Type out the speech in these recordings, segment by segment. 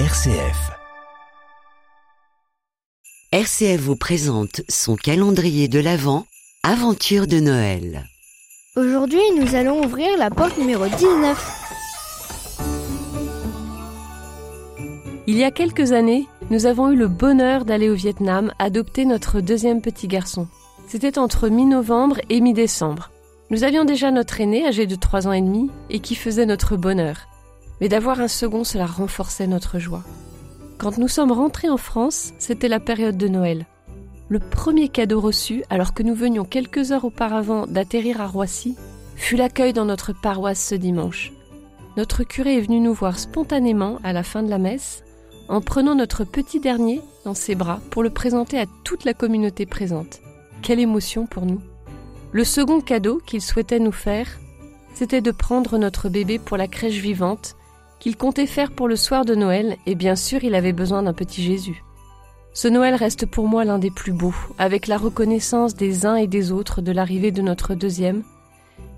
RCF. RCF vous présente son calendrier de l'Avent, Aventure de Noël. Aujourd'hui, nous allons ouvrir la porte numéro 19. Il y a quelques années, nous avons eu le bonheur d'aller au Vietnam adopter notre deuxième petit garçon. C'était entre mi-novembre et mi-décembre. Nous avions déjà notre aîné, âgé de 3 ans et demi, et qui faisait notre bonheur. Mais d'avoir un second, cela renforçait notre joie. Quand nous sommes rentrés en France, c'était la période de Noël. Le premier cadeau reçu, alors que nous venions quelques heures auparavant d'atterrir à Roissy, fut l'accueil dans notre paroisse ce dimanche. Notre curé est venu nous voir spontanément à la fin de la messe en prenant notre petit dernier dans ses bras pour le présenter à toute la communauté présente. Quelle émotion pour nous. Le second cadeau qu'il souhaitait nous faire, c'était de prendre notre bébé pour la crèche vivante qu'il comptait faire pour le soir de Noël, et bien sûr il avait besoin d'un petit Jésus. Ce Noël reste pour moi l'un des plus beaux, avec la reconnaissance des uns et des autres de l'arrivée de notre deuxième,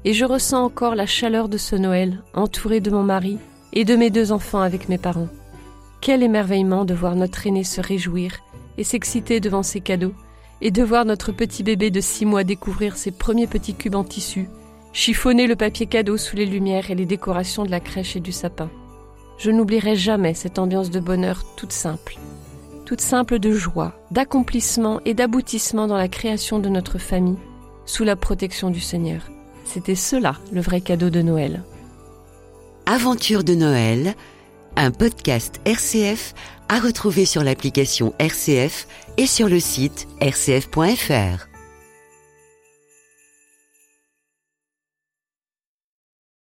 et je ressens encore la chaleur de ce Noël, entouré de mon mari et de mes deux enfants avec mes parents. Quel émerveillement de voir notre aîné se réjouir et s'exciter devant ses cadeaux, et de voir notre petit bébé de six mois découvrir ses premiers petits cubes en tissu, chiffonner le papier cadeau sous les lumières et les décorations de la crèche et du sapin. Je n'oublierai jamais cette ambiance de bonheur toute simple, toute simple de joie, d'accomplissement et d'aboutissement dans la création de notre famille, sous la protection du Seigneur. C'était cela le vrai cadeau de Noël. Aventure de Noël un podcast RCF à retrouver sur l'application RCF et sur le site rcf.fr.